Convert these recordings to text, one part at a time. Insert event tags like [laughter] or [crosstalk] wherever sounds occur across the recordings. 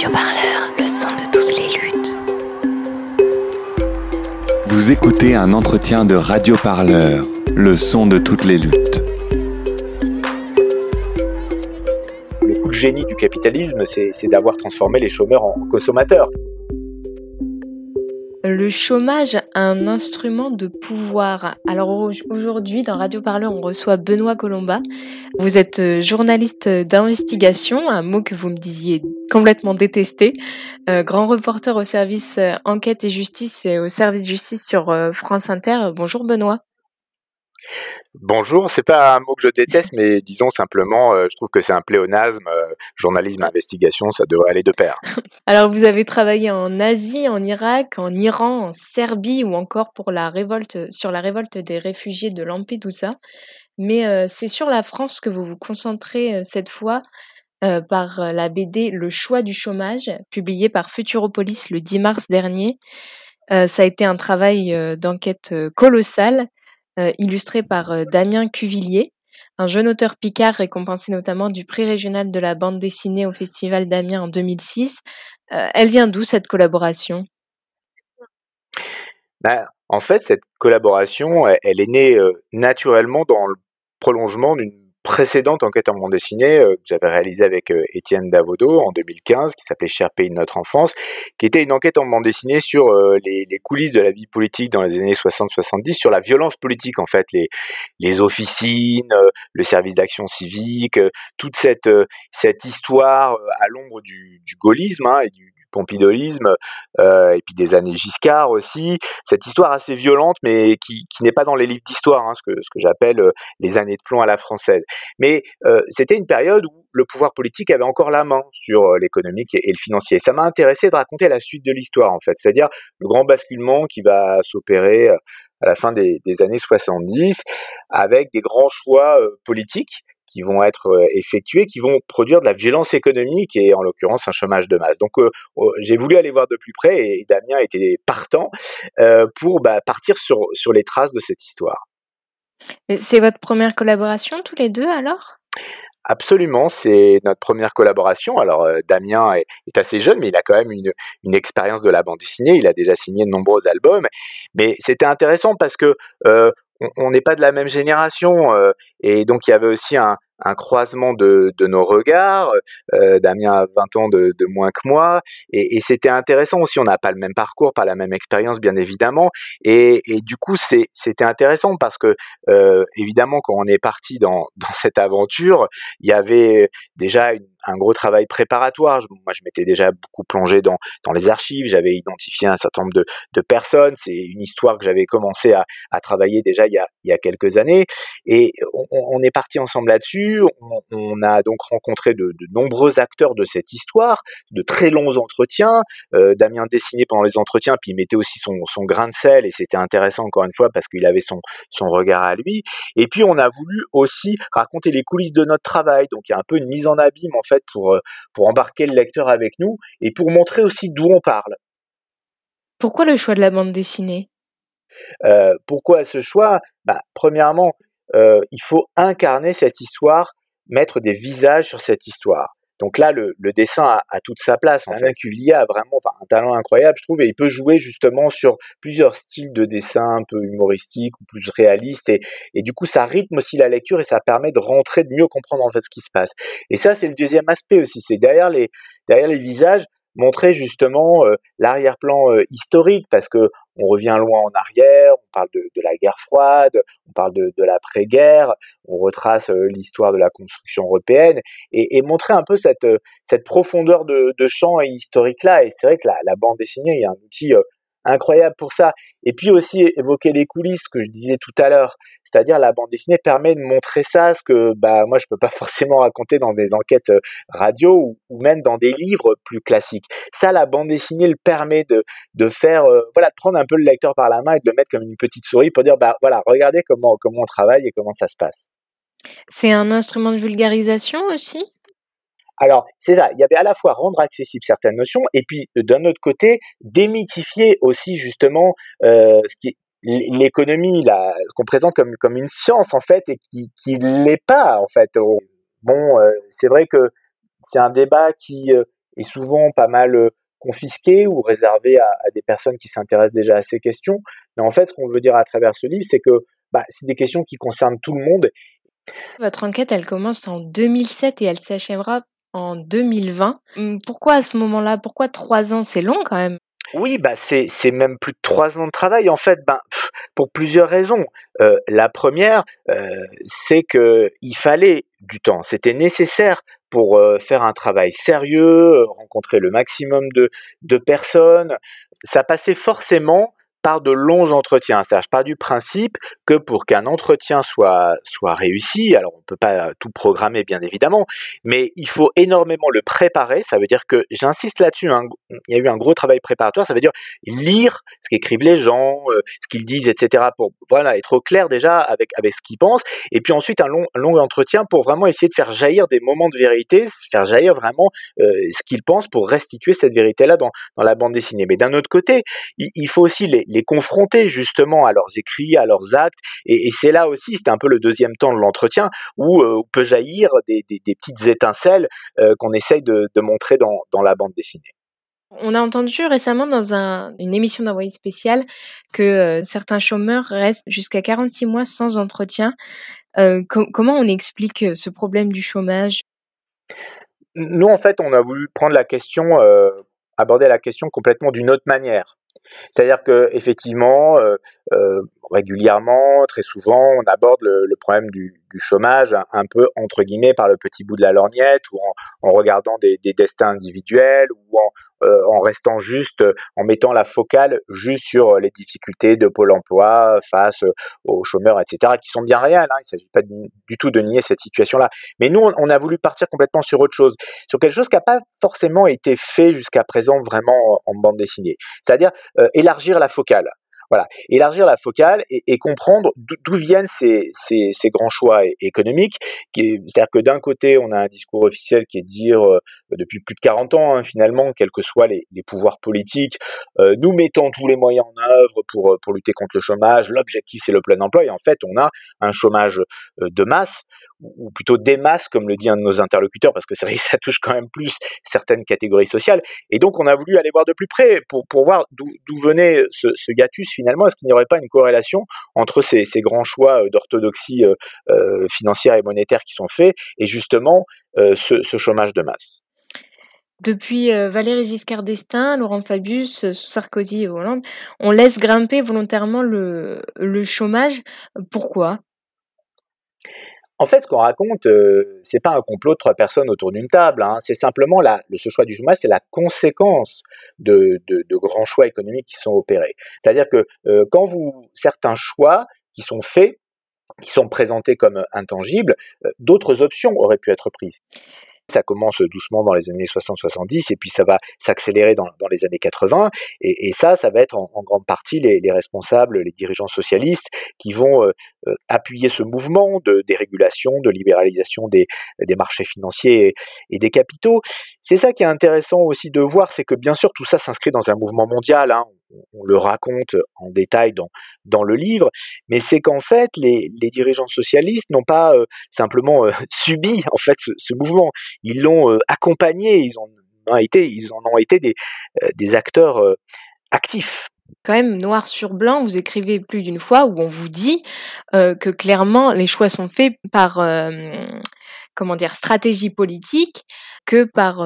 Radio Parleur, le son de toutes les luttes. Vous écoutez un entretien de Radio Parleur, le son de toutes les luttes. Le coup de génie du capitalisme, c'est d'avoir transformé les chômeurs en consommateurs le chômage, un instrument de pouvoir. Alors aujourd'hui, dans Radio Parleur, on reçoit Benoît Colomba. Vous êtes euh, journaliste d'investigation, un mot que vous me disiez complètement détesté, euh, grand reporter au service euh, enquête et justice et au service justice sur France Inter. Bonjour Benoît. Bonjour, c'est pas un mot que je déteste, mais disons simplement, euh, je trouve que c'est un pléonasme. Euh, journalisme, investigation, ça devrait aller de pair. [laughs] Alors, vous avez travaillé en Asie, en Irak, en Iran, en Serbie ou encore pour la révolte, sur la révolte des réfugiés de Lampedusa. Mais euh, c'est sur la France que vous vous concentrez cette fois par la BD Le choix du chômage, publiée par Futuropolis le 10 mars dernier. ça a été un travail d'enquête colossal illustré par euh, Damien Cuvillier, un jeune auteur picard récompensé notamment du prix régional de la bande dessinée au Festival d'Amiens en 2006. Euh, elle vient d'où cette collaboration? Ben, En fait, cette collaboration, elle est née naturellement dans le prolongement d'une précédente enquête en bande dessinée euh, que j'avais réalisée avec euh, Étienne Davodo en 2015, qui s'appelait Cher pays de notre enfance, qui était une enquête en bande dessinée sur euh, les, coulisses de la vie politique dans les années 60-70, sur la violence politique en fait, les, officines, le service d'action civique, toute cette, cette histoire à l'ombre du, du gaullisme hein, et du, pompidolisme, euh, et puis des années Giscard aussi. Cette histoire assez violente, mais qui, qui n'est pas dans les livres d'histoire, hein, ce que, ce que j'appelle euh, les années de plomb à la française. Mais euh, c'était une période où le pouvoir politique avait encore la main sur l'économique et, le financier. Ça m'a intéressé de raconter la suite de l'histoire, en fait, c'est-à-dire le grand basculement qui va s'opérer à la fin des, des, années 70, avec des grands choix politiques qui vont être euh, effectués, qui vont produire de la violence économique et en l'occurrence un chômage de masse. Donc euh, oh, j'ai voulu aller voir de plus près et Damien était partant euh, pour bah, partir sur, sur les traces de cette histoire. C'est votre première collaboration tous les deux alors? Absolument, c'est notre première collaboration. Alors Damien est, assez jeune, mais il a quand même une, une, expérience de la bande dessinée. Il a déjà signé de nombreux albums, mais c'était intéressant parce que on n'est pas de la même génération euh, et donc il y avait aussi un, un croisement de, de, nos regards. Euh, Damien a 20 ans de, de moins que moi, et, et c'était intéressant aussi. On n'a pas le même parcours, pas la même expérience, bien évidemment, et, et du coup, c'était intéressant parce que, euh, évidemment, quand on est parti dans, [laughs] dans cette aventure, il y avait déjà une, un gros travail préparatoire. moi, je m'étais déjà beaucoup plongé dans, dans les archives, j'avais identifié un certain nombre de, de personnes. C'est une histoire que j'avais commencé à, à, travailler déjà il y a, il y a quelques années, et on, est parti ensemble là-dessus on, a donc rencontré de, nombreux acteurs de cette histoire, de très longs entretiens. Euh, Damien dessinait pendant les entretiens, puis il mettait aussi son, grain de sel, et c'était intéressant encore une fois parce qu'il avait son, regard à lui. Et puis on a voulu aussi raconter les coulisses de notre travail, donc il y a un peu une mise en abîme fait pour, euh, pour embarquer le lecteur avec nous et pour montrer aussi d'où on parle. Pourquoi le choix de la bande dessinée? Euh, Pourquoi ce choix? Bah, Premièrement, euh, il faut incarner cette histoire, mettre des visages sur cette histoire. Donc là, le, dessin a, toute sa place. En fait, Cuvillier a vraiment un talent incroyable, je trouve, et il peut jouer justement sur plusieurs styles de dessin, un peu humoristiques ou plus réalistes, et, et du coup, ça rythme aussi la lecture et ça permet de rentrer, de mieux comprendre en fait ce qui se passe. Et ça, c'est le deuxième aspect aussi. C'est derrière les derrière les visages, montrer justement euh, l'arrière-plan euh, historique parce que on revient loin en arrière, on parle de, de la guerre froide, on parle de, de l'après-guerre, on retrace euh, l'histoire de la construction européenne et, et, montrer un peu cette, cette profondeur de, de champ historique là. Et c'est vrai que la, la, bande dessinée a un outil incroyable pour ça. Et puis aussi évoquer les coulisses que je disais tout à l'heure, c'est-à-dire la bande dessinée permet de montrer ça, ce que bah moi je peux pas [laughs] forcément raconter dans des enquêtes euh, radio ou, même dans des livres plus classiques. Ça, la bande dessinée le permet de de faire, euh, voilà, de prendre un peu le lecteur par la main et de le mettre comme une petite souris pour dire bah voilà, regardez comment comment on travaille et comment ça se passe. C'est un instrument de vulgarisation aussi? Alors, c'est ça, il y avait à la fois rendre accessible certaines notions, et puis d'un autre côté, démythifier aussi justement euh, ce qui l'économie, qu'on présente comme, comme une science en fait, et qui, qui l'est pas en fait. Bon, euh, c'est vrai que c'est un débat qui euh, est souvent pas mal confisqué ou réservé à, des personnes qui s'intéressent déjà à ces questions. Mais en fait, ce qu'on veut dire à travers ce livre, c'est que bah, c'est des questions qui concernent tout le monde. Votre enquête, elle commence en 2007 et elle s'achèvera en 2020. Hum, pourquoi à ce moment-là? Pourquoi trois ans? C'est long quand même. Oui, bah c'est c'est même plus de trois ans de travail en fait. Ben pour plusieurs raisons. Euh, la première, euh, c'est que il fallait du temps. C'était nécessaire pour euh, faire un travail sérieux, rencontrer le maximum de de personnes. Ça passait forcément par de longs entretiens. C'est-à-dire, je pars du principe que pour qu'un entretien soit, soit réussi, alors on peut pas tout programmer bien évidemment, mais il faut énormément le préparer. Ça veut dire que, j'insiste là-dessus, hein, il y a eu un gros travail préparatoire, ça veut dire lire ce qu'écrivent les gens, euh, ce qu'ils disent, etc. pour voilà, être au clair déjà avec, avec ce qu'ils pensent, et puis ensuite un long, long entretien pour vraiment essayer de faire jaillir des moments de vérité, faire jaillir vraiment euh, ce qu'ils pensent pour restituer cette vérité-là dans, dans la bande dessinée. Mais d'un autre côté, il faut aussi les, les confronter justement à leurs écrits, à leurs actes. Et, c'est là aussi, c'était un peu le deuxième temps de l'entretien, où, euh, peut jaillir des, petites étincelles euh, qu'on essaye de, montrer dans, la bande dessinée. On a entendu récemment dans une émission d'envoyé spécial que euh, certains chômeurs restent jusqu'à 46 mois sans entretien. comment on explique ce problème du chômage? Nous, en fait, on a voulu prendre la question, aborder la question complètement d'une autre manière. C'est-à-dire que effectivement, euh, euh, régulièrement, très souvent, on aborde le, problème du, chômage un, peu entre guillemets par le petit bout de la lorgnette ou en, regardant des, destins individuels ou euh, en, restant juste, en mettant la focale juste sur les difficultés de Pôle Emploi face aux chômeurs, etc., qui sont bien réelles. Hein, il ne s'agit pas du, tout de nier cette situation-là. Mais nous, on, a voulu partir complètement sur autre chose, sur quelque chose qui n'a pas forcément été fait jusqu'à présent vraiment en bande dessinée. C'est-à-dire élargir la focale. Voilà, élargir la focale et, comprendre d'où viennent ces, grands choix économiques. C'est-à-dire que d'un côté, on a un discours officiel qui est de dire, euh, depuis plus de 40 ans, hein, finalement, quels que soient les, pouvoirs politiques, euh, nous mettons tous les moyens en œuvre pour, pour lutter contre le chômage. L'objectif, c'est le plein emploi. En fait, on a un chômage euh, de masse ou plutôt des masses, comme le dit un de nos interlocuteurs, parce que [laughs] ça, touche quand même plus certaines catégories sociales. Et donc, on a voulu aller voir de plus près pour, pour voir d'où venait ce, ce, finalement. Est-ce qu'il n'y aurait pas une corrélation entre ces, grands choix euh, d'orthodoxie euh, euh, financière et monétaire qui sont faits et justement ce chômage de masse? Depuis Valéry Giscard d'Estaing, Laurent Fabius, Sarkozy et Hollande, on laisse grimper volontairement le, chômage. Pourquoi? En fait, ce qu'on raconte, euh, c'est pas un complot de trois personnes autour d'une table. Hein. C'est simplement la, ce choix du chômage, c'est la conséquence de, grands choix économiques qui sont opérés. C'est-à-dire que euh, quand vous certains choix qui sont faits, qui sont présentés comme intangibles, euh, d'autres options auraient pu être prises. Ça commence doucement dans les années 60-70 et puis ça va s'accélérer dans, les années 80. Et, ça, ça va être en, grande partie les, responsables, les dirigeants socialistes qui vont euh, euh, appuyer ce mouvement de dérégulation, de libéralisation des, marchés financiers et, des capitaux. C'est ça qui est intéressant aussi de voir, c'est que bien sûr tout ça s'inscrit dans un mouvement mondial. Hein on le raconte en détail dans, le livre, mais c'est qu'en fait, les, dirigeants socialistes n'ont pas euh, simplement euh, [laughs] subi en fait ce, mouvement, ils l'ont euh, accompagné, ils, ont, été, en ont été des, des acteurs actifs. Quand même, noir sur blanc, vous écrivez plus d'une fois où on vous dit que clairement les choix sont faits par comment dire stratégie politique que par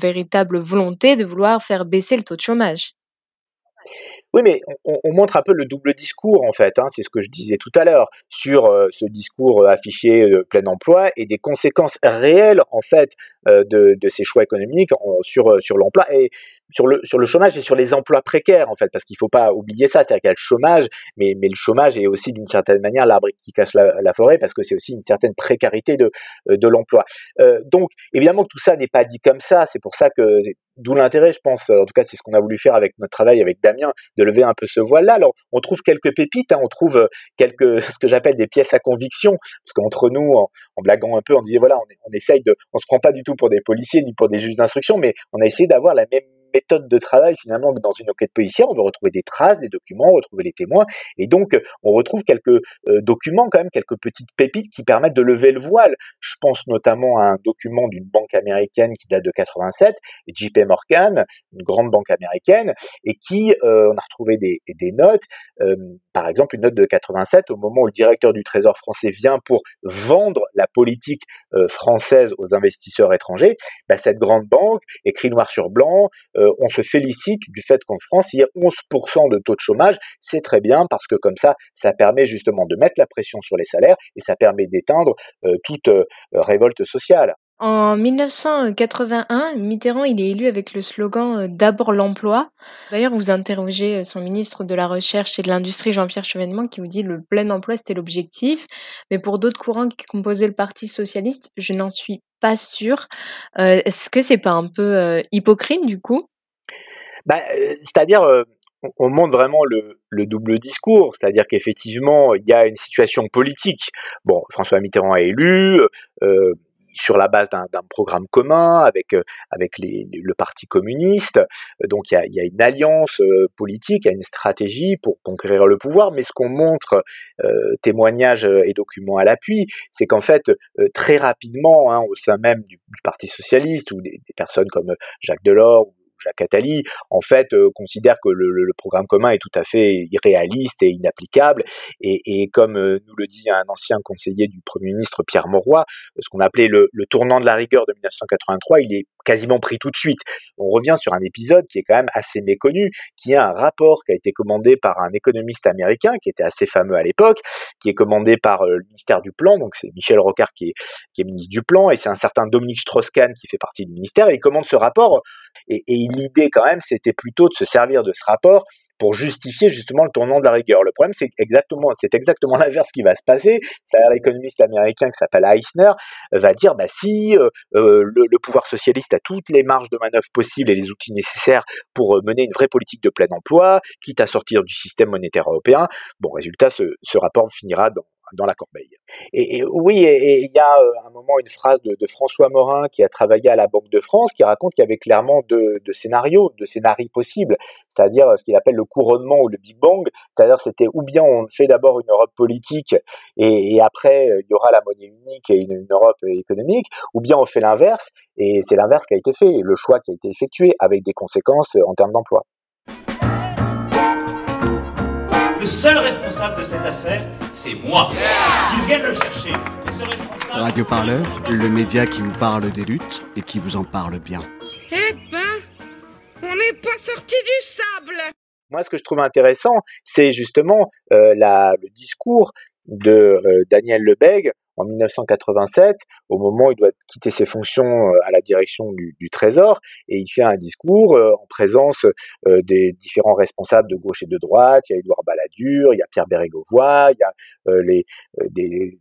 véritable volonté de vouloir faire baisser le taux de chômage. Oui, mais on, montre un peu le double discours, en fait. Hein, c'est ce que je disais tout à l'heure sur euh, ce discours euh, affiché de plein emploi et des conséquences réelles, en fait, euh, de, ces choix économiques sur, sur l'emploi sur le, sur le chômage et sur les emplois précaires, en fait, parce qu'il faut pas oublier ça. C'est-à-dire qu'il y a le chômage, mais, mais le chômage est aussi, d'une certaine manière, l'arbre qui cache la, forêt, parce que c'est aussi une certaine précarité de, de l'emploi. donc, évidemment que tout ça n'est pas dit comme ça. C'est pour ça que D'où l'intérêt, je pense, en tout cas c'est ce qu'on a voulu faire avec notre travail avec Damien, de lever un peu ce voile-là. Alors on trouve quelques pépites, hein, on trouve euh, quelques [laughs] ce que j'appelle des pièces à conviction, parce qu'entre nous, en, blaguant un peu, on disait voilà, on, on essaye de, on se prend pas du tout pour des policiers ni pour des juges d'instruction, mais on a essayé d'avoir la même méthode de travail finalement dans une enquête policière. On veut retrouver des traces, des documents, retrouver les témoins, et donc on retrouve quelques documents quand même, quelques petites pépites qui permettent de lever le voile. Je pense notamment à un document d'une banque américaine qui date de 87, JP Morgan, une grande banque américaine, et qui on a retrouvé des, notes, par exemple une note de 87 au moment où le directeur du Trésor français vient pour vendre la politique française aux investisseurs étrangers. Bah, cette grande banque écrit noir sur blanc, on se félicite du fait qu'en France il y a 11% de taux de chômage. C'est très bien parce que comme ça, ça permet justement de mettre la pression sur les salaires et ça permet d'éteindre toute révolte sociale. En 1981, Mitterrand il est élu avec le slogan D'abord l'emploi. D'ailleurs, vous interrogez son ministre de la Recherche et de l'Industrie, Jean-Pierre Chevènement, qui vous dit le plein emploi c'était l'objectif. Mais pour d'autres courants qui composaient le Parti socialiste, je n'en suis pas sûre. Est-ce que c'est pas un peu hypocrite du coup? Bah, C'est-à-dire, on montre vraiment le, double discours, c'est-à-dire qu'effectivement, il y a une situation politique. Bon, François Mitterrand est élu, euh, sur la base d'un programme commun avec euh, avec le Parti communiste. Donc il y a, y a, une alliance euh, politique, il y a une stratégie pour conquérir le pouvoir. Mais ce qu'on montre, témoignages et documents à l'appui, c'est qu'en fait très rapidement, hein, au sein même du, Parti socialiste ou des, des, personnes comme Jacques Delors Jacques Attali, en fait, euh, considère que le, programme commun est tout à fait irréaliste et inapplicable. Et, comme euh, nous le dit un ancien conseiller du Premier ministre Pierre Mauroy, ce qu'on appelait le tournant de la rigueur de 1983, il est quasiment pris tout de suite. On revient sur un épisode qui est quand même assez méconnu, qui est un rapport qui a été commandé par un économiste américain qui était assez fameux à l'époque, qui est commandé par euh, le ministère du Plan, donc c'est Michel Rocard qui est, ministre du Plan, et c'est un certain Dominique Strauss-Kahn qui fait partie du ministère, et il commande ce rapport, et l'idée quand même, c'était plutôt de se servir de ce rapport pour justifier justement le tournant de la rigueur. Le problème, c'est exactement, l'inverse qui va se passer. C'est l'économiste américain qui s'appelle Eisner va dire, bah si euh, euh, le, pouvoir socialiste a toutes les marges de manœuvre possibles et les outils nécessaires pour euh, mener une vraie politique de plein emploi, quitte à sortir du système monétaire européen, bon, résultat, ce rapport finira dans, dans la corbeille. Et, oui, il y a euh, un moment une phrase de, François Morin qui a travaillé à la Banque de France qui raconte qu'il y avait clairement deux, scénarios, deux scénarios possibles, c'est-à-dire ce qu'il appelle le couronnement ou le Big Bang, c'est-à-dire c'était ou bien on fait d'abord une Europe politique et, après euh, il y aura la monnaie unique et une, Europe économique, ou bien on fait l'inverse et c'est l'inverse qui a été fait, le choix qui a été effectué avec des conséquences en termes d'emploi. Le seul responsable de cette affaire, c'est moi. Qu'ils viennent le chercher. Radio Parleur, le média qui vous parle des luttes et qui vous en parle bien. Eh ben, on n'est pas sorti du sable. Moi, ce que je trouve intéressant, c'est justement euh, la, le discours de euh, Daniel Lebègue en 1987, au moment où il doit quitter ses fonctions euh, à la direction du, Trésor, et il fait un discours euh, en présence euh, des différents responsables de gauche et de droite. Il y a Édouard Balladur, il y a Pierre Bérégovoy, il y a les,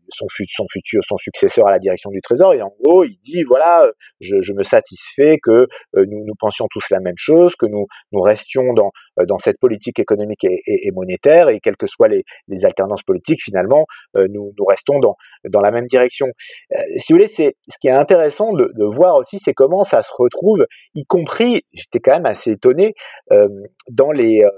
son, futur, son successeur à la direction du Trésor, et en gros, il dit voilà, je, me satisfais que nous, pensions tous la même chose, que nous, restions dans, dans cette politique économique et, monétaire, et quelles que soient les, les alternances politiques, finalement, nous, nous restons dans, dans même direction. Euh, si vous voulez, c'est ce qui est intéressant de, voir aussi, c'est comment ça se retrouve, y compris, j'étais quand même assez étonné, euh, dans les euh,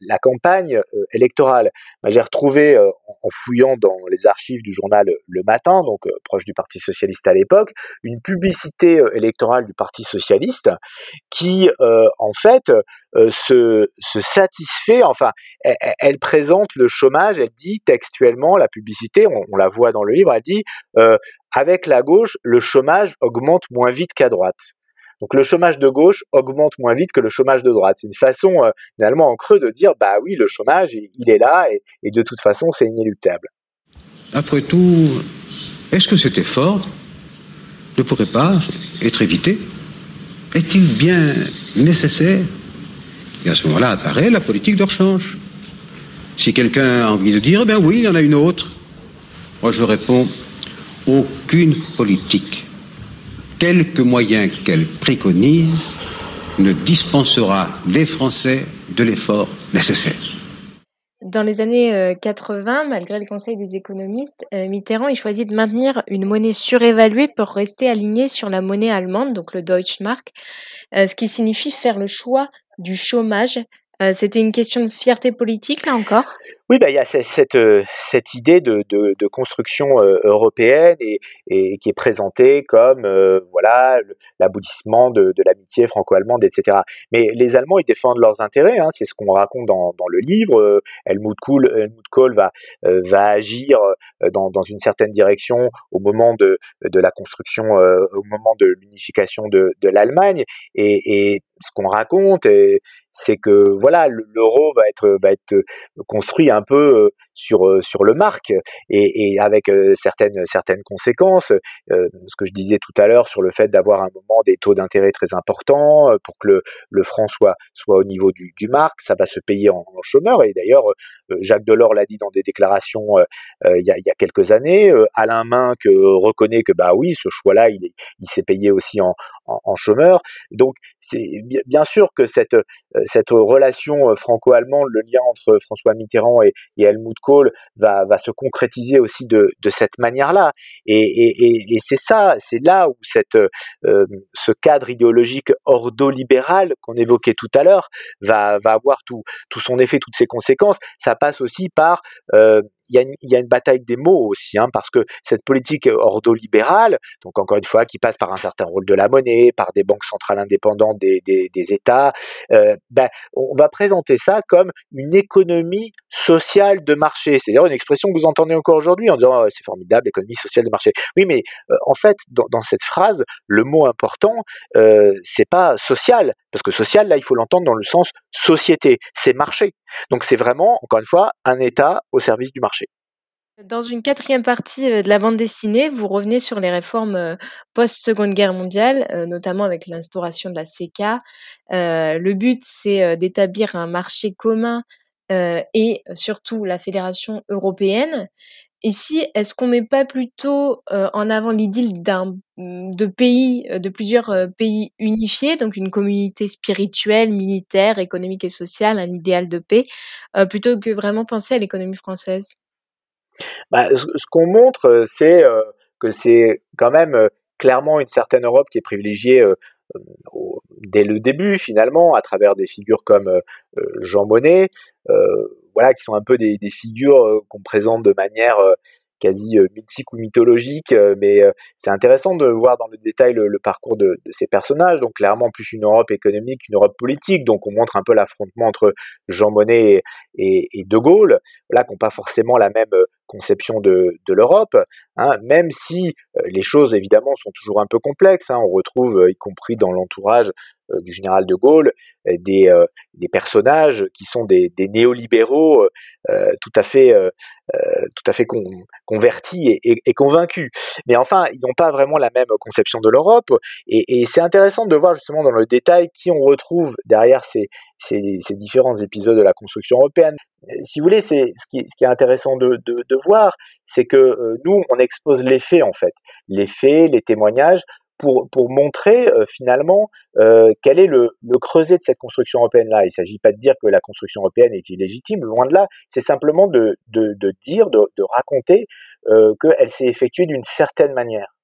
la campagne euh, électorale. J'ai retrouvé, euh, en fouillant dans les archives du journal Le Matin, donc euh, proche du Parti socialiste à l'époque, une publicité électorale du Parti socialiste qui, en fait, se, satisfait, enfin, elle, présente le chômage, elle dit textuellement, la publicité, on la voit dans le livre, elle dit, avec la gauche, le chômage augmente moins vite qu'à droite. Donc le chômage de gauche augmente moins vite que le chômage de droite. C'est une façon euh, finalement en creux de dire bah oui le chômage il est là et, de toute façon c'est inéluctable. Après tout, est-ce que cet effort ne pourrait pas être évité? Est-il bien nécessaire? Et à ce moment-là apparaît la politique de rechange. Si quelqu'un a envie de dire, eh bien oui, il y en a une autre. Moi je réponds, aucune politique quelque moyen qu'elle préconise, ne dispensera les Français de l'effort nécessaire. dans les années 80, malgré le conseil des économistes, Mitterrand il choisit de maintenir une monnaie surévaluée pour rester aligné sur la monnaie allemande, donc le Deutschmark, ce qui signifie faire le choix du chômage euh, c'était une question de fierté politique, là encore? Oui, bah, il y a cette, euh, cette idée de, de, construction euh, européenne et, et, qui est présentée comme voilà l'aboutissement de, l'amitié franco-allemande, etc. Mais les Allemands, ils défendent leurs intérêts, hein, c'est ce qu'on raconte dans, dans, le livre. Helmut Kohl, Helmut Kohl va, va agir dans, dans, une certaine direction au moment de, la construction, au moment de l'unification de, l'Allemagne. Et, et, ce qu'on raconte, c'est que voilà, l'euro va être va être construit un peu sur sur le marque et, avec certaines certaines conséquences. ce que je disais tout à l'heure sur le fait d'avoir un moment des taux d'intérêt très importants pour que le, le franc soit soit au niveau du, du marque, ça va se payer en, chômeur. Et d'ailleurs, Jacques Delors l'a dit dans des déclarations il y, a, il y a quelques années. Alain Minck reconnaît que bah oui, ce choix-là, il, il s'est payé aussi en, en, en chômeur. Donc c'est bien sûr que cette, euh, cette relation euh, franco-allemande, le lien entre François Mitterrand et, Helmut Kohl va, se concrétiser aussi de, cette manière-là. Et, c'est ça, c'est là où euh, ce cadre idéologique ordolibéral qu'on évoquait tout à l'heure va, avoir tout, tout son effet, toutes ses conséquences. Ça passe aussi par euh, il y, a une, bataille des mots aussi, hein, parce que cette politique ordolibérale, donc encore une fois, qui passe par un certain rôle de la monnaie, par des banques centrales indépendantes des, États, euh, ben, on va présenter ça comme une économie sociale de marché. C'est d'ailleurs une expression que vous entendez encore aujourd'hui en disant oh, c'est formidable, l'économie sociale de marché. Oui, mais euh, en fait, dans, dans, cette phrase, le mot important, euh, c'est pas social, parce que social, là, il faut l'entendre dans le sens société, c'est marché. Donc c'est vraiment, encore une fois, un État au service du marché. Dans une quatrième partie euh, de la bande dessinée, vous revenez sur les réformes euh, post-seconde guerre mondiale, euh, notamment avec l'instauration de la CK. le but, c'est d'établir un marché commun et surtout la fédération européenne. Ici, est-ce qu'on met pas plutôt en avant l'idylle d'un de pays, de plusieurs pays unifiés, donc une communauté spirituelle, militaire, économique et sociale, un idéal de paix, plutôt que vraiment penser à l'économie française? Bah, ce, qu'on montre, c'est que c'est quand même clairement une certaine Europe qui est privilégiée dès le début finalement à travers des figures comme Jean Monnet, voilà qui sont un peu des, figures qu'on présente de manière quasi euh, mythique ou mythologique, euh, mais euh, c'est intéressant de voir dans le détail le, parcours de, ces personnages. Donc clairement plus une Europe économique, une Europe politique. Donc on montre un peu l'affrontement entre Jean Monnet et, De Gaulle, là qui n'ont pas forcément la même conception de, l'Europe, hein, même si les choses évidemment sont toujours un peu complexes. Hein. on retrouve, y compris dans l'entourage du général de Gaulle, des, des personnages qui sont des, néolibéraux tout à fait tout à fait convertis et, convaincus. Mais enfin, ils n'ont pas vraiment la même conception de l'Europe. Et c'est intéressant de voir justement dans le détail qui on retrouve derrière ces, ces, ces différents épisodes de la construction européenne. Si vous voulez, c'est ce qui, est intéressant de, voir, c'est que nous, on expose les faits en fait, les faits, les témoignages pour, pour montrer euh, finalement euh, quel est le, creuset de cette construction européenne-là. Il ne s'agit pas de dire que la construction européenne est illégitime, loin de là, c'est simplement de, de, dire, de, raconter euh, qu'elle s'est effectuée d'une certaine manière.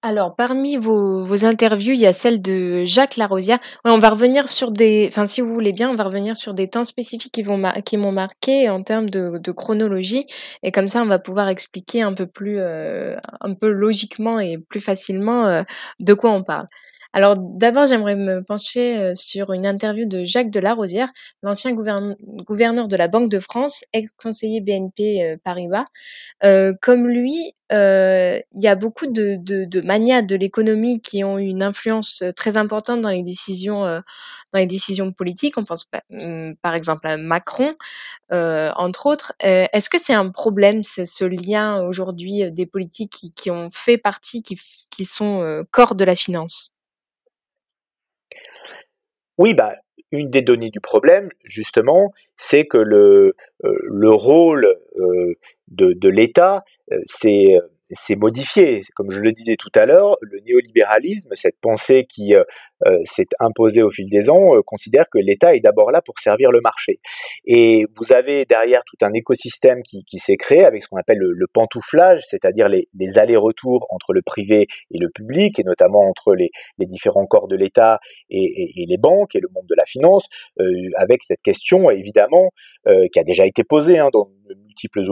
Alors, parmi vos, vos, interviews, il y a celle de Jacques Larosière. on va revenir sur des, enfin, si vous voulez bien, on va revenir sur des temps spécifiques qui vont qui m'ont marqué en termes de, de, chronologie, et comme ça, on va pouvoir expliquer un peu plus, euh, un peu logiquement et plus facilement euh, de quoi on parle. Alors d'abord, j'aimerais me pencher euh, sur une interview de Jacques Delarosière, l'ancien gouverneur de la Banque de France, ex-conseiller BNP euh, Paribas. Euh, comme lui, il y a beaucoup de, de, de manias de l'économie qui ont une influence très importante dans les décisions, dans les décisions politiques. On pense hum, par exemple à Macron, entre autres. Est-ce que c'est un problème, ce lien aujourd'hui des politiques qui, qui, ont fait partie, qui sont corps de la finance? Oui, bah, une des données du problème, justement, c'est que le, euh, le rôle euh, de, de l'État, euh, c'est s'est modifié. Comme je le disais tout à l'heure, le néolibéralisme, cette pensée qui euh, euh, s'est imposée au fil des ans, considère que l'État est d'abord là pour servir le marché. Et vous avez derrière tout un écosystème qui, qui s'est créé avec ce qu'on appelle le, pantouflage, c'est-à-dire les, les allers-retours entre le privé et le public, et notamment entre les, les différents corps de l'État et, et, les banques et le monde de la finance, avec cette question évidemment qui a déjà été posée hein, dans de multiples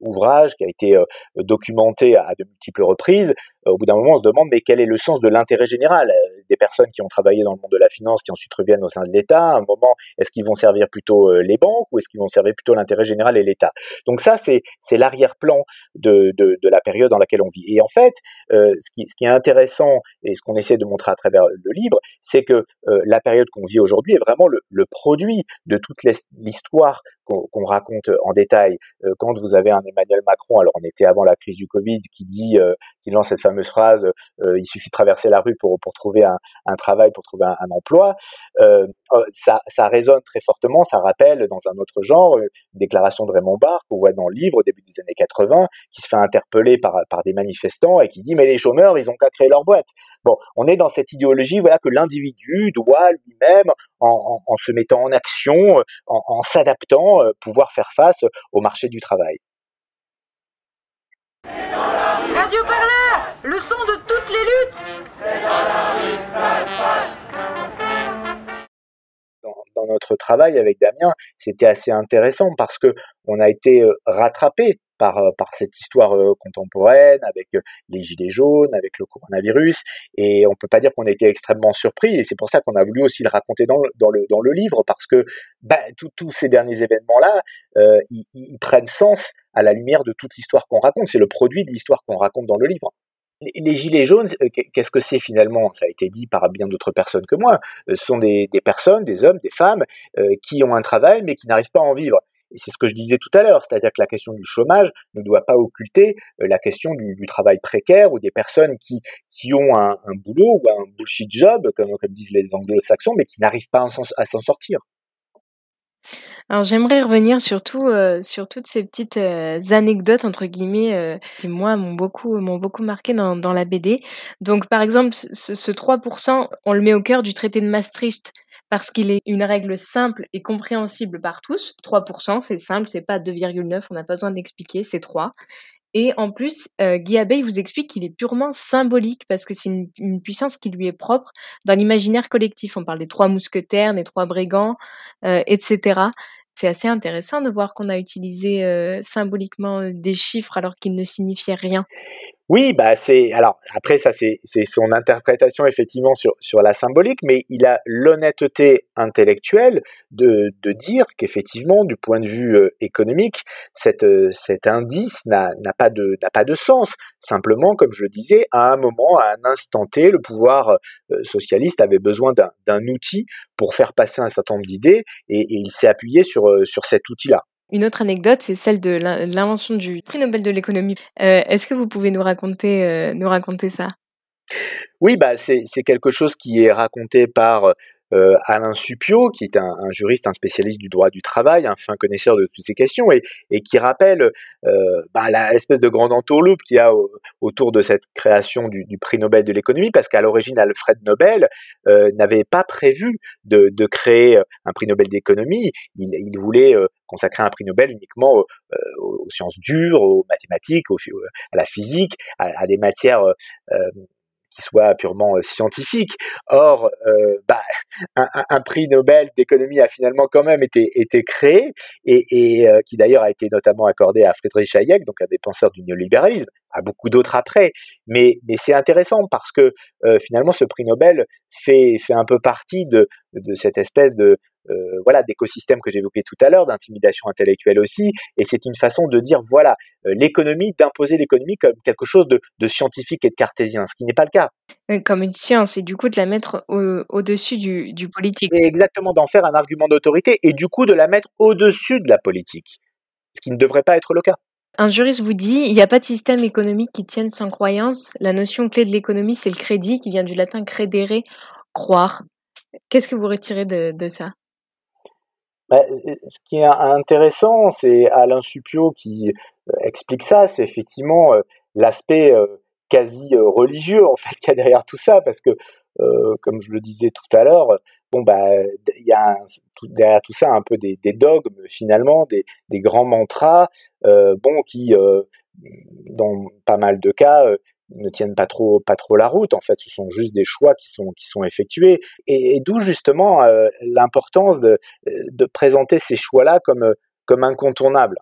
ouvrages, qui a été documenté à de multiples reprises, au bout d'un moment, on se demande mais quel est le sens de l'intérêt général? Des personnes qui ont travaillé dans le monde de la finance, qui ensuite reviennent au sein de l'État, à un moment, est-ce qu'ils vont servir plutôt les banques ou est-ce qu'ils vont servir plutôt l'intérêt général et l'État? Donc ça, c'est l'arrière-plan de, la période dans laquelle on vit. Et en fait, euh, ce, qui, est intéressant et ce qu'on essaie de montrer à travers le livre, c'est que euh, la période qu'on vit aujourd'hui est vraiment le, produit de toute l'histoire qu'on raconte en détail. Euh, quand vous avez un Emmanuel Macron, alors on était avant la crise du Covid, qui dit, qui lance cette fameuse phrase euh, il suffit de traverser la rue pour trouver un, un travail, pour trouver un, emploi, euh, euh, ça, ça résonne très fortement, ça rappelle dans un autre genre une déclaration de Raymond Barre qu'on voit dans le livre au début des années 80, qui se fait interpeller par, par des manifestants et qui dit mais les chômeurs, ils ont qu'à créer leur boîte. Bon, on est dans cette idéologie voilà que l'individu doit lui-même, en, se mettant en action, en, en s'adaptant, pouvoir faire face au marché du travail. Radio Parleur, le son de toutes les luttes. C'est dans la rue ça se passe. Dans, notre travail avec Damien, c'était assez intéressant parce que on a été rattrapé par, par cette histoire contemporaine avec les gilets jaunes, avec le coronavirus, et on peut pas dire qu'on a été extrêmement surpris, et c'est pour ça qu'on a voulu aussi le raconter dans le, dans le, dans le livre, parce que bah, tous ces derniers événements-là, euh, ils, prennent sens à la lumière de toute l'histoire qu'on raconte, c'est le produit de l'histoire qu'on raconte dans le livre. Les gilets jaunes, qu'est-ce que c'est finalement? Ça a été dit par bien d'autres personnes que moi. Ce sont des, personnes, des hommes, des femmes, euh, qui ont un travail mais qui n'arrivent pas à en vivre. Et c'est ce que je disais tout à l'heure, c'est-à-dire que la question du chômage ne doit pas occulter euh, la question du, travail précaire ou des personnes qui, ont un, boulot ou un bullshit job, comme disent les anglo-saxons, mais qui n'arrivent pas à s'en sortir. Alors j'aimerais revenir surtout euh, sur toutes ces petites euh, anecdotes entre guillemets euh, qui moi m'ont beaucoup m'ont beaucoup marqué dans, la BD. Donc par exemple ce, ce 3%, on le met au cœur du traité de Maastricht parce qu'il est une règle simple et compréhensible par tous. 3%, c'est simple, c'est pas 2,9, on n'a pas besoin d'expliquer, c'est 3. Et en plus, euh, Guy Abeille vous explique qu'il est purement symbolique parce que c'est une, puissance qui lui est propre dans l'imaginaire collectif. On parle des trois mousquetaires, des trois brigands, euh, etc. C'est assez intéressant de voir qu'on a utilisé euh, symboliquement des chiffres alors qu'ils ne signifiaient rien. Oui, bah c'est alors après ça c'est son interprétation effectivement sur sur la symbolique, mais il a l'honnêteté intellectuelle de de dire qu'effectivement du point de vue euh, économique cet euh, cet indice n'a pas de n'a pas de sens. Simplement, comme je le disais, à un moment, à un instant T, le pouvoir euh, socialiste avait besoin d'un d'un outil pour faire passer un certain nombre d'idées et, et il s'est appuyé sur sur cet outil-là. Une autre anecdote, c'est celle de l'invention du prix Nobel de l'économie. Euh, Est-ce que vous pouvez nous raconter, euh, nous raconter ça? Oui, bah c'est quelque chose qui est raconté par euh, Alain Supio, qui est un, un, juriste, un spécialiste du droit du travail, un fin connaisseur de toutes ces questions, et, et qui rappelle euh, bah, la espèce de grande entourloupe qu'il y a au, autour de cette création du, du prix Nobel de l'économie, parce qu'à l'origine, Alfred Nobel euh, n'avait pas prévu de, de, créer un prix Nobel d'économie, il, il, voulait euh, consacrer un prix Nobel uniquement euh, aux, aux, sciences dures, aux mathématiques, aux, à la physique, à, à des matières qui soit purement euh, scientifique. Or, euh, bah, un, prix Nobel d'économie a finalement quand même été, créé et, euh, qui d'ailleurs a été notamment accordé à Friedrich Hayek, donc un des penseurs du néolibéralisme, à beaucoup d'autres après. Mais, mais c'est intéressant parce que euh, finalement, ce prix Nobel fait, fait un peu partie de, de cette espèce de, euh, voilà d'écosystème que j'évoquais tout à l'heure, d'intimidation intellectuelle aussi, et c'est une façon de dire voilà euh, l'économie, d'imposer l'économie comme quelque chose de, de, scientifique et de cartésien, ce qui n'est pas le cas. Comme une science, et du coup de la mettre au-dessus au du, du politique. Et exactement, d'en faire un argument d'autorité, et du coup de la mettre au-dessus de la politique, ce qui ne devrait pas être le cas. Un juriste vous dit, il n'y a pas de système économique qui tienne sans croyance. La notion clé de l'économie, c'est le crédit, qui vient du latin credere, croire. Qu'est-ce que vous retirez de, ça? Bah, ce qui est intéressant, c'est Alain Supio qui explique ça, c'est effectivement l'aspect quasi religieux en fait [laughs] qu'il y a derrière tout ça, parce que comme je le disais tout à l'heure, bon bah il y a derrière tout ça un peu des, dogmes finalement, des, grands mantras, bon qui dans pas mal de cas ne tiennent pas trop pas trop la route en fait. Ce sont juste des choix qui sont qui sont effectués. Et, d'où justement l'importance de, de présenter ces choix là comme comme incontournables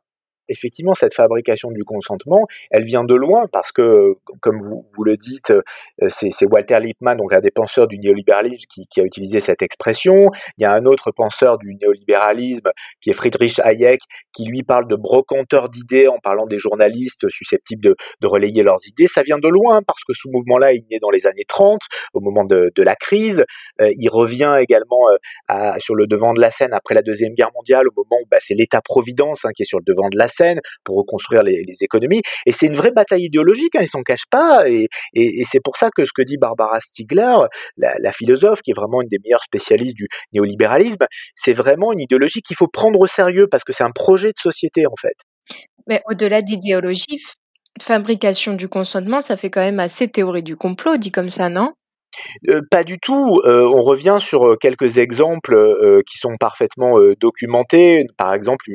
effectivement, cette fabrication du consentement, elle vient de loin parce que, comme vous, le dites, euh, c'est Walter Lippmann, donc un des penseurs du néolibéralisme, qui, a utilisé cette expression. Il y a un autre penseur du néolibéralisme, qui est Friedrich Hayek, qui lui parle de brocanteur d'idées en parlant des journalistes susceptibles de, relayer leurs idées. Ça vient de loin parce que ce mouvement-là, il naît dans les années 30, au moment de, la crise. Euh, il revient également euh, sur le devant de la scène après la Deuxième Guerre mondiale, au moment où bah, c'est l'État-providence hein, qui est sur le devant de la scène pour reconstruire les, économies. Et c'est une vraie bataille idéologique, hein, ils s'en cachent pas. Et, c'est pour ça que ce que dit Barbara Stiegler, la, philosophe, qui est vraiment une des meilleures spécialistes du néolibéralisme, c'est vraiment une idéologie qu'il faut prendre au sérieux parce que c'est un projet de société en fait. Mais au-delà d'idéologie, fabrication du consentement, ça fait quand même assez théorie du complot, dit comme ça, non? Pas du tout. on revient sur quelques exemples qui sont parfaitement documentés. Par exemple,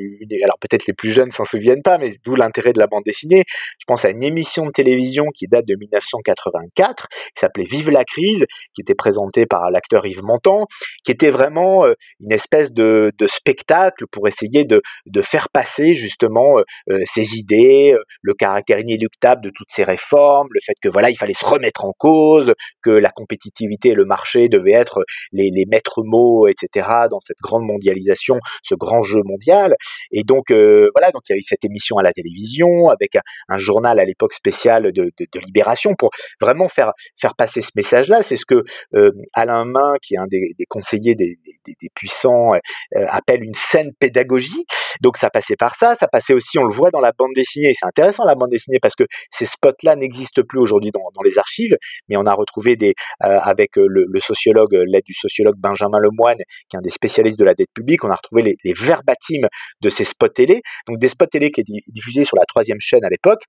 alors peut-être les plus jeunes s'en souviennent pas, mais d'où l'intérêt de la bande dessinée. Je pense à une émission de télévision qui date de 1984, qui s'appelait Vive la crise, qui était présentée par l'acteur Yves Montand, qui était vraiment une espèce de, spectacle pour essayer de, faire passer justement ces idées, le caractère inéluctable de toutes ces réformes, le fait que voilà, il fallait se remettre en cause, que la compétitivité et le marché devaient être les, maîtres mots, etc. dans cette grande mondialisation, ce grand jeu mondial. Et donc euh, voilà, donc il y a eu cette émission à la télévision avec un, journal à l'époque spécial de, Libération pour vraiment faire faire passer ce message-là. C'est ce que euh, Alain Main, qui est un des, conseillers des, puissants, euh, appelle une scène pédagogique. Donc ça passait par ça, ça passait aussi, on le voit dans la bande dessinée. C'est intéressant la bande dessinée parce que ces spots-là n'existent plus aujourd'hui dans, les archives, mais on a retrouvé des avec euh, le, sociologue, euh, l'aide du sociologue Benjamin Lemoine, qui est un des spécialistes de la dette publique. On a retrouvé les, les de ces spots télé, donc des spots télé qui étaient diffusés sur la troisième chaîne à l'époque,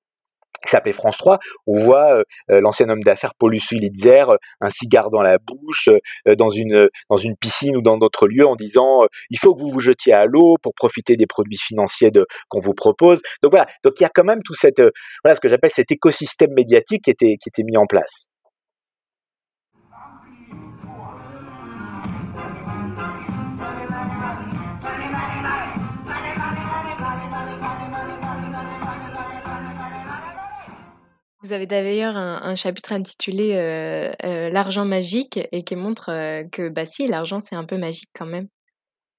qui s'appelait France 3, on voit l'ancien homme d'affaires Paulus Willitzer, un cigare dans la bouche, dans une dans une piscine ou dans d'autres lieux, en disant il faut que vous vous jetiez à l'eau pour profiter des produits financiers qu'on vous propose. Donc voilà, donc il y a quand même tout cette voilà ce que j'appelle cet écosystème médiatique qui était qui était mis en place. Vous avez d'ailleurs un, chapitre intitulé euh, euh, L'argent magique et qui montre euh, que, bah si, l'argent c'est un peu magique quand même.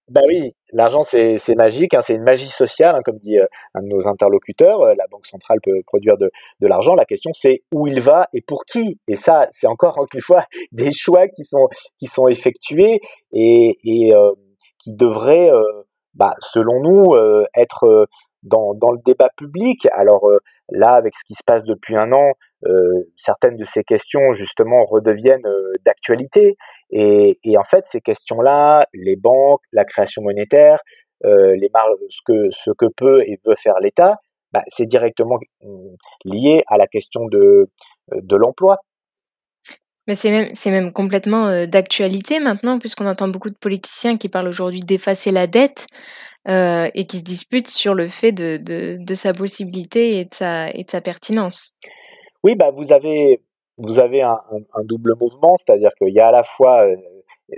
Bah oui, l'argent c'est magique, hein, c'est une magie sociale, hein, comme dit un de nos interlocuteurs. la Banque centrale peut produire de, l'argent. La question c'est où il va et pour qui? Et ça, c'est encore une fois [laughs] des choix qui sont qui sont effectués et, qui devraient, bah, selon nous, être dans, dans le débat public. Alors Là, avec ce qui se passe depuis un an, euh, certaines de ces questions justement redeviennent euh, d'actualité. Et, en fait, ces questions-là, les banques, la création monétaire, euh, les ce que ce que peut et veut faire l'État, bah, c'est directement lié à la question de de l'emploi. Mais c'est même, c'est même complètement d'actualité maintenant, puisqu'on entend beaucoup de politiciens qui parlent aujourd'hui d'effacer la dette. Euh, et qui se disputent sur le fait de, de, de, sa possibilité et de sa, et de sa pertinence. Oui, bah vous avez, vous avez un, double mouvement, c'est-à-dire qu'il y a à la fois euh,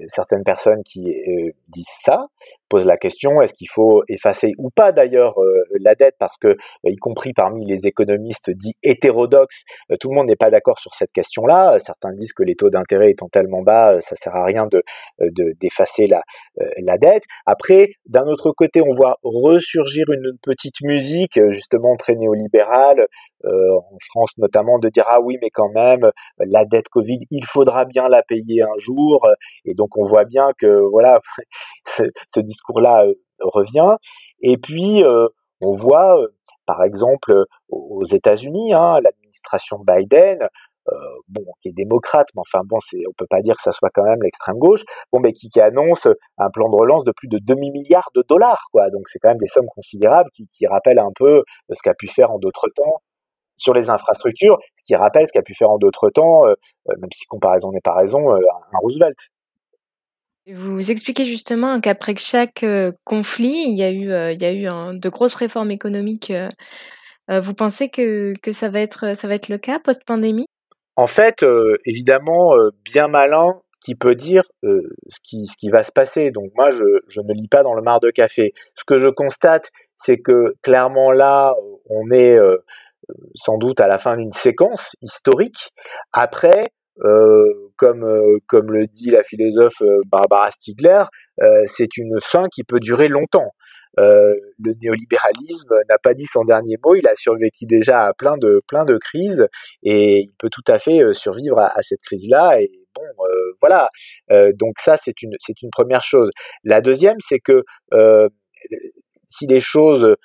certaines personnes qui euh, disent ça, posent la question est-ce qu'il faut effacer ou pas d'ailleurs euh, la dette? Parce que y compris parmi les économistes dits hétérodoxes, tout le monde n'est pas d'accord sur cette question-là. Certains disent que les taux d'intérêt étant tellement bas, ça sert à rien de d'effacer la la dette. Après, d'un autre côté, on voit ressurgir une petite musique justement très néolibérale en France notamment de dire ah oui mais quand même la dette Covid, il faudra bien la payer un jour et donc on voit bien que voilà, [laughs] ce, discours-là euh, revient. Et puis euh, on voit, euh, par exemple, aux États-Unis, hein, l'administration Biden, bon, qui est démocrate, mais enfin bon, c'est, on peut pas dire que ça soit quand même l'extrême gauche, bon, mais qui, annonce un plan de relance de plus de demi milliards de dollars, quoi. Donc c'est quand même des sommes considérables qui rappellent un peu ce qu'a pu faire en d'autres temps sur les infrastructures, ce qui rappelle ce qu'a pu faire en d'autres temps, même si comparaison n'est pas raison, un Roosevelt. Vous expliquez justement qu'après chaque conflit, il y a eu, il y a eu de grosses réformes économiques. vous pensez que, ça, va être, le cas post-pandémie? En fait, évidemment, bien malin qui peut dire ce, qui, ce qui va se passer. Donc moi, je, je ne lis pas dans le mar de café. Ce que je constate, c'est que clairement là, on est sans doute à la fin d'une séquence historique. Après, euh, comme, euh, comme le dit la philosophe euh, Barbara Stiegler, c'est une fin qui peut durer longtemps. le néolibéralisme n'a pas dit son dernier mot, il a survécu déjà à plein de, plein de crises et il peut tout à fait survivre à, cette crise-là. Et bon, voilà. donc ça, c'est une, c'est une première chose. La deuxième, c'est que si les choses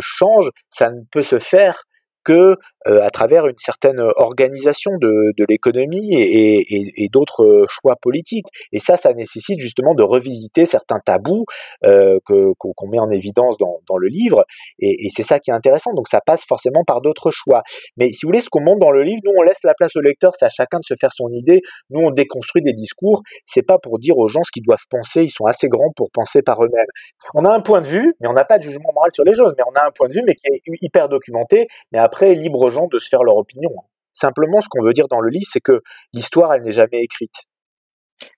changent, ça ne peut se faire que à travers une certaine organisation de, l'économie et, d'autres euh, choix politiques. Et ça, ça nécessite justement de revisiter certains tabous euh, qu'on met en évidence dans, le livre. Et, et c'est ça qui est intéressant. Donc ça passe forcément par d'autres choix. Mais si vous voulez, ce qu'on montre dans le livre, nous on laisse la place au lecteur, c'est à chacun de se faire son idée. Nous on déconstruit des discours. C'est pas pour dire aux gens ce qu'ils doivent penser. Ils sont assez grands pour penser par eux-mêmes. On a un point de vue, mais on n'a pas de jugement moral sur les choses. Mais on a un point de vue, mais qui est hyper documenté. Mais après, libre aux gens de se faire leur opinion. Simplement, ce qu'on veut dire dans le livre, c'est que l'histoire, elle n'est jamais écrite.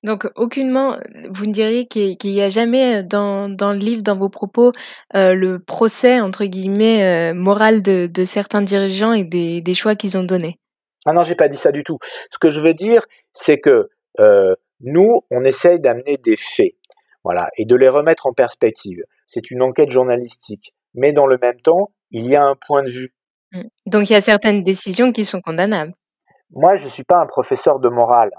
Donc, aucunement, vous ne diriez qu'il n'y a jamais dans, dans, le livre, dans vos propos, euh, le procès, entre guillemets, euh, moral de, de, certains dirigeants et des, des choix qu'ils ont donnés? Ah non, j'ai pas dit ça du tout. Ce que je veux dire, c'est que euh, nous, on essaye d'amener des faits, voilà, et de les remettre en perspective. C'est une enquête journalistique, mais dans le même temps, il y a un point de vue Mmh. Donc il y a certaines décisions qui sont condamnables. Moi, je ne suis pas un professeur de morale.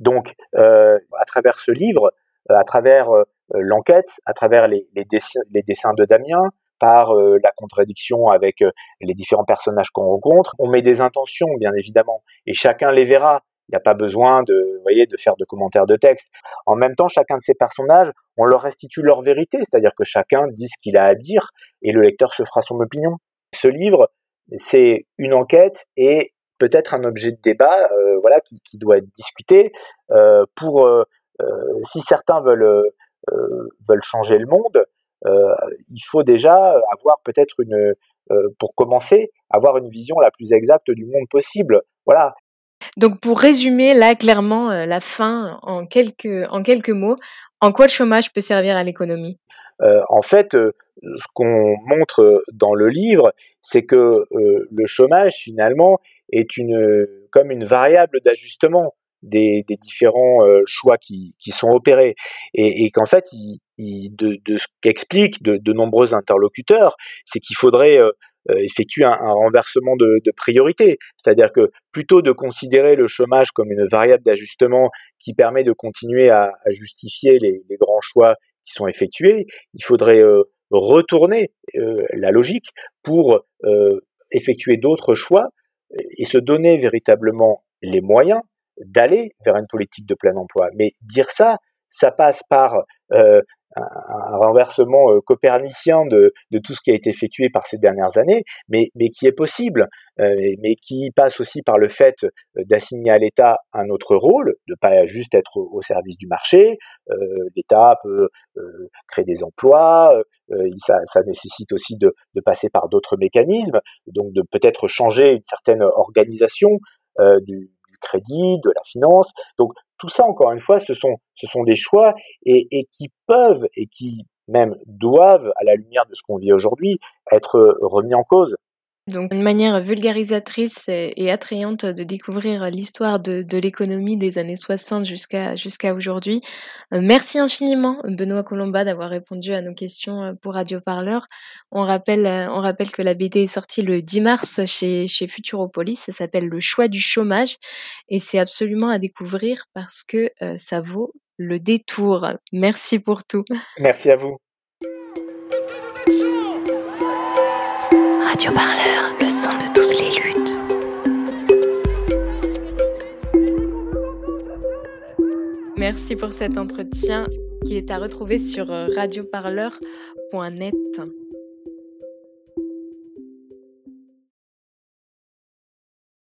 Donc, euh, à travers ce livre, euh, à travers euh, l'enquête, à travers les, dessins, de Damien, par la contradiction avec les différents personnages qu'on rencontre, on met des intentions, bien évidemment, et chacun les verra. Il n'y a pas besoin de, voyez, de faire de commentaires de texte. En même temps, chacun de ces personnages, on leur restitue leur vérité, c'est-à-dire que chacun dit ce qu'il a à dire, et le lecteur se fera son opinion. Ce livre, c'est une enquête et peut-être un objet de débat, euh, voilà, qui, doit être discuté euh, pour euh, si certains veulent veulent changer le monde, il faut déjà avoir peut-être une, pour commencer, avoir une vision la plus exacte du monde possible. Voilà. Donc pour résumer là clairement la fin en quelques en quelques mots, en quoi le chômage peut servir à l'économie? En fait, ce qu'on montre dans le livre, c'est que euh, le chômage finalement est une comme une variable d'ajustement des, différents euh, choix qui, qui, sont opérés. Et, qu'en fait, de, ce qu'expliquent de, nombreux interlocuteurs, c'est qu'il faudrait euh, effectuer un, renversement de, de priorité, c'est-à-dire que plutôt de considérer le chômage comme une variable d'ajustement qui permet de continuer à, justifier les, grands choix qui sont effectués, il faudrait retourner euh, la logique pour euh, effectuer d'autres choix et se donner véritablement les moyens d'aller vers une politique de plein emploi. Mais dire ça, ça passe par euh, un, renversement euh, copernicien de, de, tout ce qui a été effectué par ces dernières années, mais, mais qui est possible, euh, mais qui passe aussi par le fait euh, d'assigner à l'État un autre rôle, de pas juste être au, service du marché. Euh, L'État peut euh, créer des emplois, ça, ça, nécessite aussi de, de passer par d'autres mécanismes, donc de peut-être changer une certaine organisation du, crédit, de la finance. Donc tout ça, encore une fois, ce sont, ce sont des choix et, et qui peuvent et qui même doivent, à la lumière de ce qu'on vit aujourd'hui, être remis en cause. Donc, une manière vulgarisatrice et attrayante de découvrir l'histoire de, de l'économie des années 60 jusqu'à jusqu'à aujourd'hui. Euh, merci infiniment, Benoît Colomba, d'avoir répondu à nos questions euh, pour Radio Parleur. On rappelle, euh, on rappelle que la BD est sortie le 10 mars chez, chez Futuropolis. Ça s'appelle Le choix du chômage et c'est absolument à découvrir parce que ça vaut le détour. Merci pour tout. Merci à vous. Radio Parleur, le Merci pour cet entretien qui est à retrouver sur radioparleur.net.